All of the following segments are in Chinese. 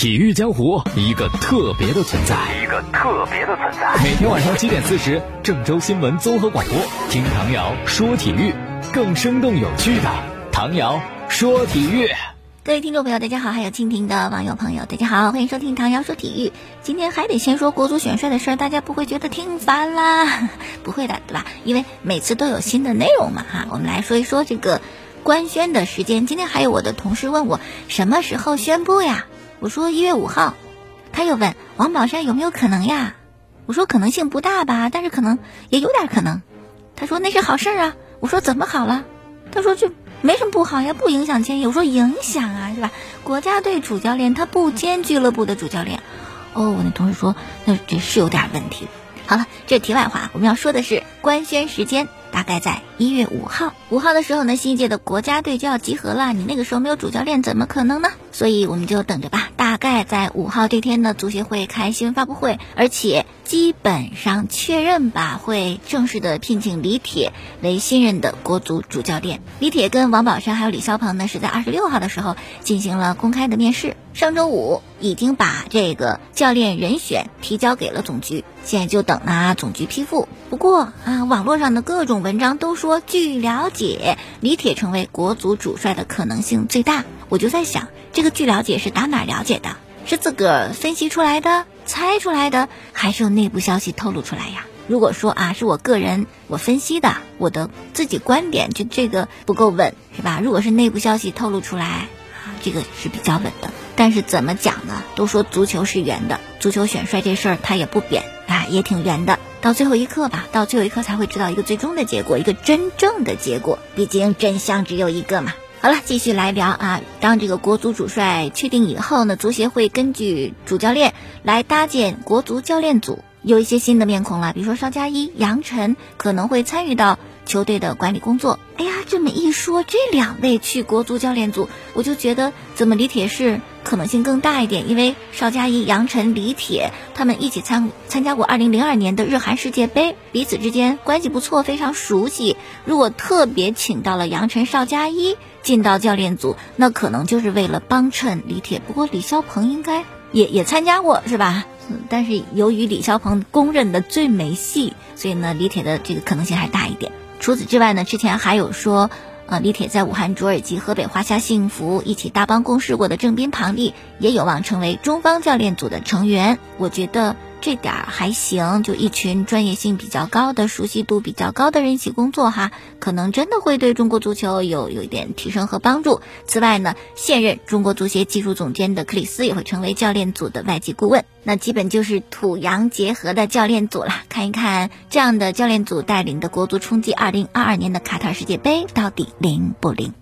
体育江湖一个特别的存在，一个特别的存在。每天晚上七点四十，郑州新闻综合广播，听唐瑶说体育，更生动有趣的唐瑶说体育。各位听众朋友，大家好；还有蜻蜓的网友朋友，大家好，欢迎收听唐瑶说体育。今天还得先说国足选帅的事儿，大家不会觉得听烦啦？不会的，对吧？因为每次都有新的内容嘛，哈。我们来说一说这个官宣的时间。今天还有我的同事问我什么时候宣布呀？我说一月五号，他又问王宝山有没有可能呀？我说可能性不大吧，但是可能也有点可能。他说那是好事啊。我说怎么好了？他说这没什么不好呀，不影响签约。我说影响啊，是吧？国家队主教练他不兼俱乐部的主教练。哦，我那同事说那这是有点问题。好了，这题外话，我们要说的是官宣时间。大概在一月五号，五号的时候呢，新一届的国家队就要集合了。你那个时候没有主教练，怎么可能呢？所以我们就等着吧。大概在五号这天呢，足协会开新闻发布会，而且基本上确认吧，会正式的聘请李铁为新任的国足主教练。李铁跟王宝山还有李霄鹏呢，是在二十六号的时候进行了公开的面试。上周五已经把这个教练人选提交给了总局，现在就等呢总局批复。不过啊，网络上的各种文章都说，据了解，李铁成为国足主帅的可能性最大。我就在想，这个据了解是打哪了解的？是自个儿分析出来的、猜出来的，还是有内部消息透露出来呀？如果说啊，是我个人我分析的，我的自己观点，就这个不够稳，是吧？如果是内部消息透露出来，啊，这个是比较稳的。但是怎么讲呢？都说足球是圆的，足球选帅这事儿它也不扁，啊，也挺圆的。到最后一刻吧，到最后一刻才会知道一个最终的结果，一个真正的结果。毕竟真相只有一个嘛。好了，继续来聊啊。当这个国足主帅确定以后呢，足协会根据主教练来搭建国足教练组，有一些新的面孔了，比如说邵佳一、杨晨可能会参与到。球队的管理工作，哎呀，这么一说，这两位去国足教练组，我就觉得怎么李铁是可能性更大一点，因为邵佳一、杨晨、李铁他们一起参参加过二零零二年的日韩世界杯，彼此之间关系不错，非常熟悉。如果特别请到了杨晨、邵佳一进到教练组，那可能就是为了帮衬李铁。不过李霄鹏应该也也参加过，是吧？但是由于李霄鹏公认的最没戏，所以呢，李铁的这个可能性还大一点。除此之外呢，之前还有说，呃，李铁在武汉卓尔及河北华夏幸福一起搭帮共事过的郑斌、庞丽，也有望成为中方教练组的成员。我觉得。这点儿还行，就一群专业性比较高的、熟悉度比较高的人一起工作哈，可能真的会对中国足球有有一点提升和帮助。此外呢，现任中国足协技术总监的克里斯也会成为教练组的外籍顾问，那基本就是土洋结合的教练组了。看一看这样的教练组带领的国足冲击二零二二年的卡塔尔世界杯到底灵不灵？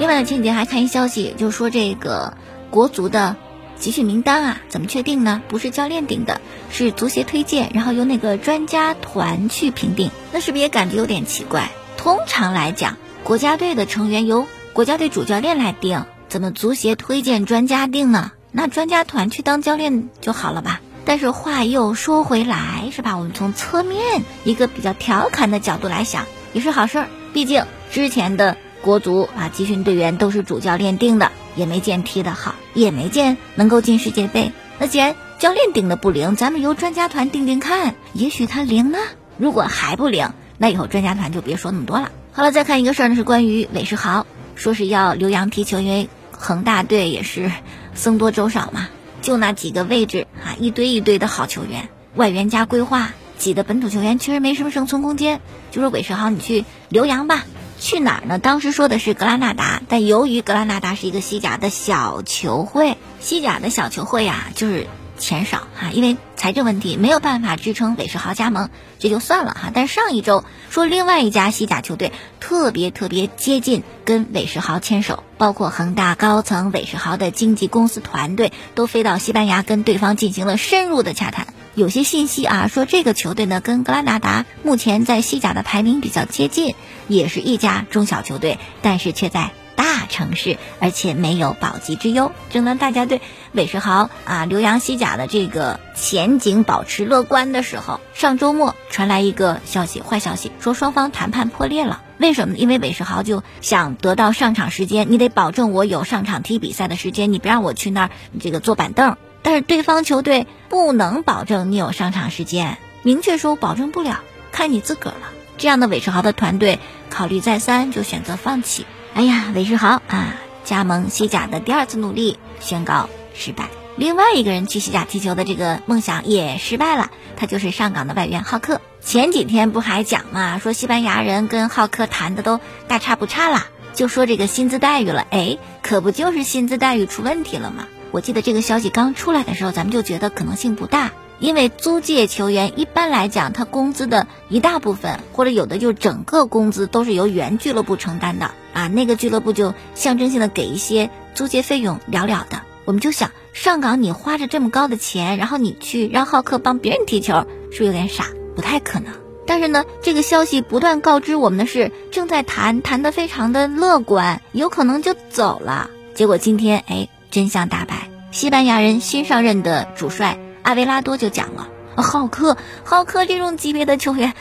另外呢，前几天还看一消息，就说这个。国足的集训名单啊，怎么确定呢？不是教练定的，是足协推荐，然后由那个专家团去评定。那是不是也感觉有点奇怪？通常来讲，国家队的成员由国家队主教练来定，怎么足协推荐专家定呢？那专家团去当教练就好了吧？但是话又说回来，是吧？我们从侧面一个比较调侃的角度来想，也是好事儿。毕竟之前的国足啊，集训队员都是主教练定的。也没见踢得好，也没见能够进世界杯。那既然教练定的不灵，咱们由专家团定定看，也许他灵呢。如果还不灵，那以后专家团就别说那么多了。好了，再看一个事儿呢，是关于韦世豪，说是要留洋踢球，因为恒大队也是僧多粥少嘛，就那几个位置啊，一堆一堆的好球员，外援加规划挤的本土球员确实没什么生存空间，就说韦世豪你去留洋吧。去哪儿呢？当时说的是格拉纳达，但由于格拉纳达是一个西甲的小球会，西甲的小球会呀，就是钱少哈，因为财政问题没有办法支撑韦世豪加盟，这就算了哈。但上一周说另外一家西甲球队特别特别接近跟韦世豪牵手，包括恒大高层、韦世豪的经纪公司团队都飞到西班牙跟对方进行了深入的洽谈。有些信息啊，说这个球队呢跟格拉纳达目前在西甲的排名比较接近，也是一家中小球队，但是却在大城市，而且没有保级之忧。正当大家对韦世豪啊留洋西甲的这个前景保持乐观的时候，上周末传来一个消息，坏消息，说双方谈判破裂了。为什么呢？因为韦世豪就想得到上场时间，你得保证我有上场踢比赛的时间，你别让我去那儿这个坐板凳。但是对方球队不能保证你有上场时间，明确说保证不了，看你自个儿了。这样的韦世豪的团队考虑再三，就选择放弃。哎呀，韦世豪啊，加盟西甲的第二次努力宣告失败。另外一个人去西甲踢球的这个梦想也失败了，他就是上港的外援浩克。前几天不还讲嘛，说西班牙人跟浩克谈的都大差不差了，就说这个薪资待遇了。哎，可不就是薪资待遇出问题了吗？我记得这个消息刚出来的时候，咱们就觉得可能性不大。因为租借球员一般来讲，他工资的一大部分，或者有的就整个工资都是由原俱乐部承担的啊，那个俱乐部就象征性的给一些租借费用了了的。我们就想，上港你花着这么高的钱，然后你去让浩克帮别人踢球，是不是有点傻？不太可能。但是呢，这个消息不断告知我们的是，正在谈谈的非常的乐观，有可能就走了。结果今天，哎，真相大白，西班牙人新上任的主帅。阿维拉多就讲了，浩克，浩克这种级别的球员，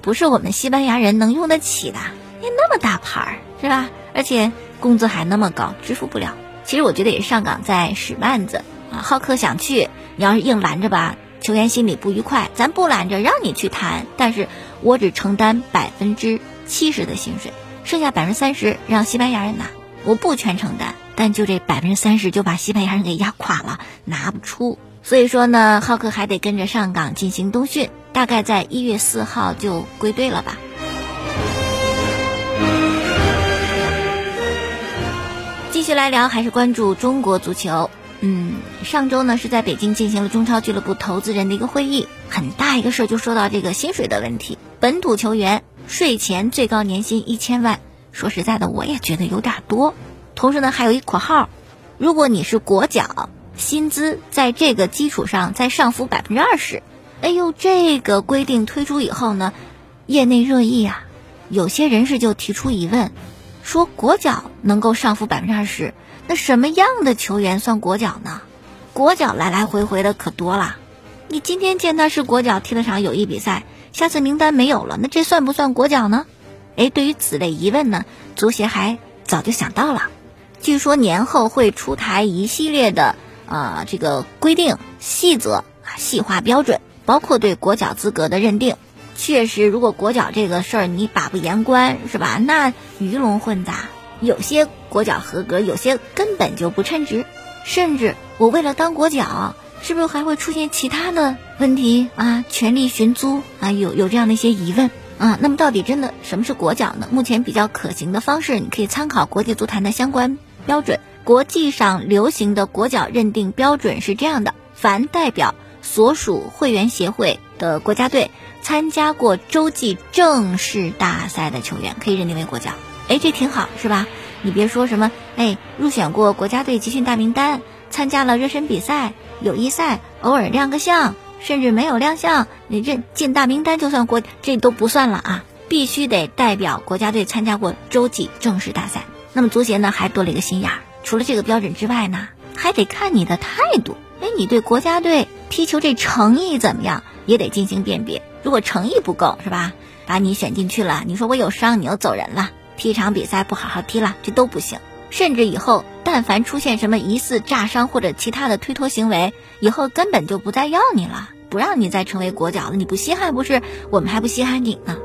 不是我们西班牙人能用得起的。你那么大牌儿，是吧？而且工资还那么高，支付不了。其实我觉得也是上岗在使绊子啊。浩克想去，你要是硬拦着吧，球员心里不愉快。咱不拦着，让你去谈，但是我只承担百分之七十的薪水，剩下百分之三十让西班牙人拿，我不全承担。但就这百分之三十就把西班牙人给压垮了，拿不出。所以说呢，浩克还得跟着上岗进行冬训，大概在一月四号就归队了吧。继续来聊，还是关注中国足球。嗯，上周呢是在北京进行了中超俱乐部投资人的一个会议，很大一个事儿就说到这个薪水的问题。本土球员税前最高年薪一千万，说实在的，我也觉得有点多。同时呢，还有一括号，如果你是国脚。薪资在这个基础上再上浮百分之二十，哎呦，这个规定推出以后呢，业内热议啊，有些人士就提出疑问，说国脚能够上浮百分之二十，那什么样的球员算国脚呢？国脚来来回回的可多了，你今天见他是国脚踢了场友谊比赛，下次名单没有了，那这算不算国脚呢？哎，对于此类疑问呢，足协还早就想到了，据说年后会出台一系列的。啊，这个规定细则啊，细化标准，包括对国脚资格的认定。确实，如果国脚这个事儿你把不严关，是吧？那鱼龙混杂，有些国脚合格，有些根本就不称职。甚至我为了当国脚，是不是还会出现其他的问题啊？权力寻租啊，有有这样的一些疑问啊。那么，到底真的什么是国脚呢？目前比较可行的方式，你可以参考国际足坛的相关标准。国际上流行的国脚认定标准是这样的：凡代表所属会员协会的国家队参加过洲际正式大赛的球员，可以认定为国脚。哎，这挺好，是吧？你别说什么，哎，入选过国家队集训大名单，参加了热身比赛、友谊赛，偶尔亮个相，甚至没有亮相，你这进大名单就算国，这都不算了啊！必须得代表国家队参加过洲际正式大赛。那么足协呢，还多了一个心眼儿。除了这个标准之外呢，还得看你的态度。哎，你对国家队踢球这诚意怎么样，也得进行辨别。如果诚意不够，是吧？把你选进去了，你说我有伤，你又走人了，踢一场比赛不好好踢了，这都不行。甚至以后但凡出现什么疑似炸伤或者其他的推脱行为，以后根本就不再要你了，不让你再成为国脚了。你不稀罕不是？我们还不稀罕你呢。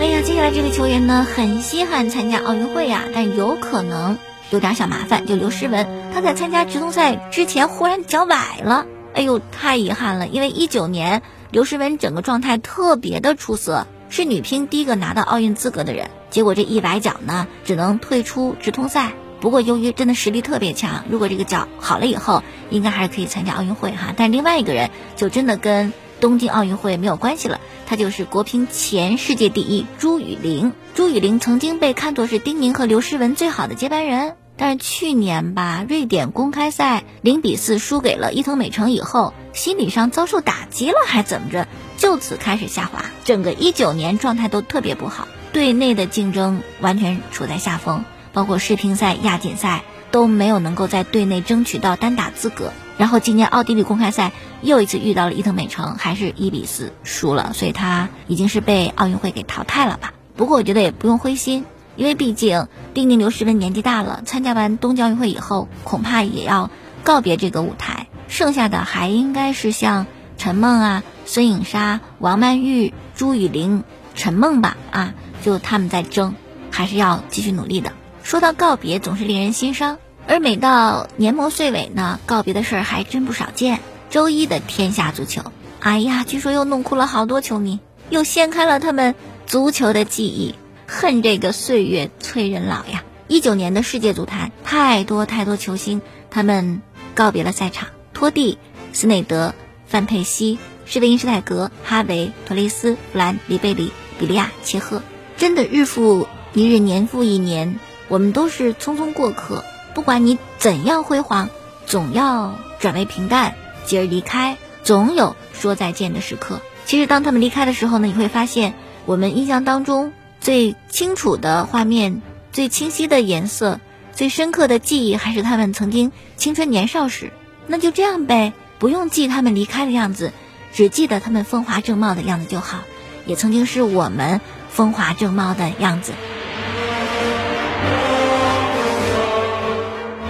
哎呀，接下来这个球员呢，很稀罕参加奥运会呀，但有可能有点小麻烦。就刘诗雯，她在参加直通赛之前忽然脚崴了，哎呦，太遗憾了。因为一九年刘诗雯整个状态特别的出色，是女乒第一个拿到奥运资格的人，结果这一崴脚呢，只能退出直通赛。不过由于真的实力特别强，如果这个脚好了以后，应该还是可以参加奥运会哈。但另外一个人就真的跟。东京奥运会没有关系了，他就是国乒前世界第一朱雨玲。朱雨玲曾经被看作是丁宁和刘诗雯最好的接班人，但是去年吧，瑞典公开赛零比四输给了伊藤美诚以后，心理上遭受打击了，还怎么着，就此开始下滑，整个一九年状态都特别不好。队内的竞争完全处在下风，包括世乒赛、亚锦赛都没有能够在队内争取到单打资格。然后今年奥地利公开赛又一次遇到了伊藤美诚，还是一比四输了，所以他已经是被奥运会给淘汰了吧？不过我觉得也不用灰心，因为毕竟丁宁刘诗雯年纪大了，参加完冬季奥运会以后，恐怕也要告别这个舞台。剩下的还应该是像陈梦啊、孙颖莎、王曼玉、朱雨玲、陈梦吧，啊，就他们在争，还是要继续努力的。说到告别，总是令人心伤，而每到年末岁尾呢，告别的事儿还真不少见。周一的天下足球，哎呀，据说又弄哭了好多球迷，又掀开了他们足球的记忆，恨这个岁月催人老呀！一九年的世界足坛，太多太多球星，他们告别了赛场。托蒂、斯内德、范佩西、施维因施泰格、哈维、托雷斯、弗兰、里贝里、比利亚、切赫，真的日复一日，年复一年，我们都是匆匆过客。不管你怎样辉煌，总要转为平淡，继而离开，总有说再见的时刻。其实，当他们离开的时候呢，你会发现，我们印象当中最清楚的画面、最清晰的颜色、最深刻的记忆，还是他们曾经青春年少时。那就这样呗，不用记他们离开的样子，只记得他们风华正茂的样子就好。也曾经是我们风华正茂的样子。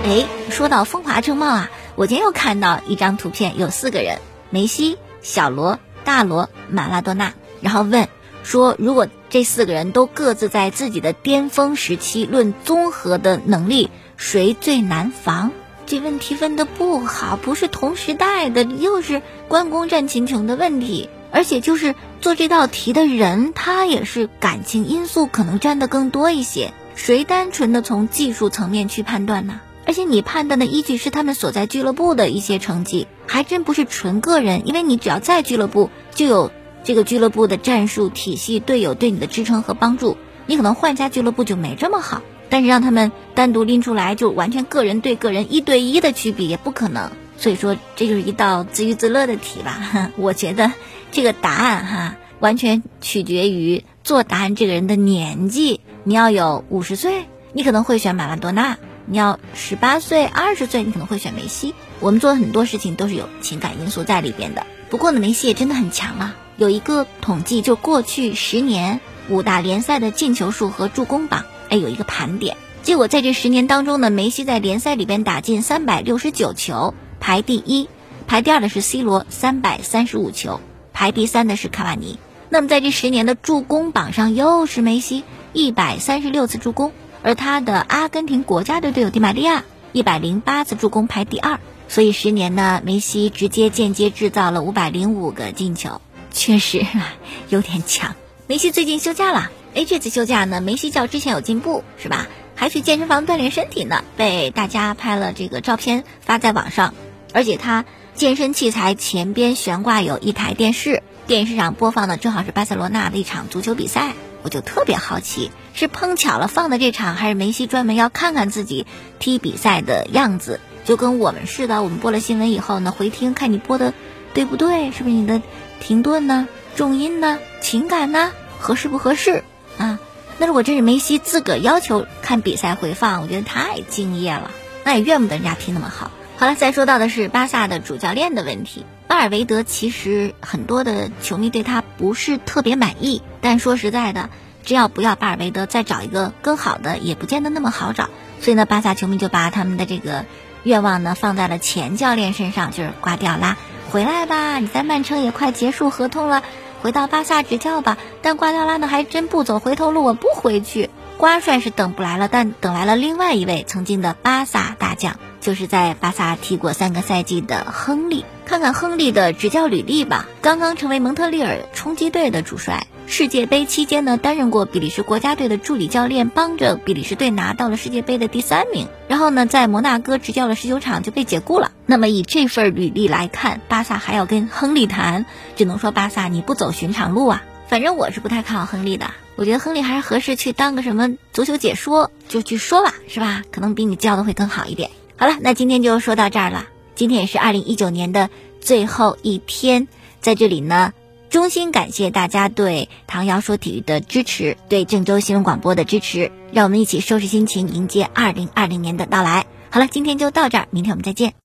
哎，说到风华正茂啊，我今天又看到一张图片，有四个人：梅西、小罗、大罗、马拉多纳。然后问说，如果这四个人都各自在自己的巅峰时期，论综合的能力，谁最难防？这问题问的不好，不是同时代的，又是关公战秦琼的问题，而且就是做这道题的人，他也是感情因素可能占的更多一些。谁单纯的从技术层面去判断呢？而且你判断的依据是他们所在俱乐部的一些成绩，还真不是纯个人，因为你只要在俱乐部，就有这个俱乐部的战术体系、队友对你的支撑和帮助，你可能换家俱乐部就没这么好。但是让他们单独拎出来，就完全个人对个人一对一的去比也不可能。所以说，这就是一道自娱自乐的题吧。我觉得这个答案哈，完全取决于做答案这个人的年纪。你要有五十岁，你可能会选马拉多纳；你要十八岁、二十岁，你可能会选梅西。我们做的很多事情都是有情感因素在里边的。不过呢，梅西也真的很强啊。有一个统计，就过去十年五大联赛的进球数和助攻榜。哎，有一个盘点，结果在这十年当中呢，梅西在联赛里边打进三百六十九球，排第一；排第二的是 C 罗，三百三十五球；排第三的是卡瓦尼。那么在这十年的助攻榜上，又是梅西一百三十六次助攻，而他的阿根廷国家队队友迪玛利亚一百零八次助攻排第二。所以十年呢，梅西直接间接制造了五百零五个进球，确实啊有点强。梅西最近休假了。哎，这次休假呢，梅西较之前有进步，是吧？还去健身房锻炼身体呢，被大家拍了这个照片发在网上。而且他健身器材前边悬挂有一台电视，电视上播放的正好是巴塞罗那的一场足球比赛。我就特别好奇，是碰巧了放的这场，还是梅西专门要看看自己踢比赛的样子？就跟我们似的，我们播了新闻以后呢，回听看你播的对不对，是不是你的停顿呢、重音呢、情感呢，合适不合适？啊，那如果真是梅西自个儿要求看比赛回放，我觉得太敬业了，那也怨不得人家踢那么好。好了，再说到的是巴萨的主教练的问题。巴尔维德其实很多的球迷对他不是特别满意，但说实在的，只要不要巴尔韦德，再找一个更好的也不见得那么好找。所以呢，巴萨球迷就把他们的这个愿望呢放在了前教练身上，就是瓜迪奥拉回来吧，你在曼城也快结束合同了。回到巴萨执教吧，但瓜迪奥拉呢还真不走回头路，我不回去。瓜帅是等不来了，但等来了另外一位曾经的巴萨大将，就是在巴萨踢过三个赛季的亨利。看看亨利的执教履历吧，刚刚成为蒙特利尔冲击队的主帅。世界杯期间呢，担任过比利时国家队的助理教练，帮着比利时队拿到了世界杯的第三名。然后呢，在摩纳哥执教了十九场就被解雇了。那么以这份履历来看，巴萨还要跟亨利谈，只能说巴萨你不走寻常路啊。反正我是不太看好亨利的，我觉得亨利还是合适去当个什么足球解说，就去说吧，是吧？可能比你教的会更好一点。好了，那今天就说到这儿了。今天也是二零一九年的最后一天，在这里呢。衷心感谢大家对唐瑶说体育的支持，对郑州新闻广播的支持，让我们一起收拾心情，迎接二零二零年的到来。好了，今天就到这儿，明天我们再见。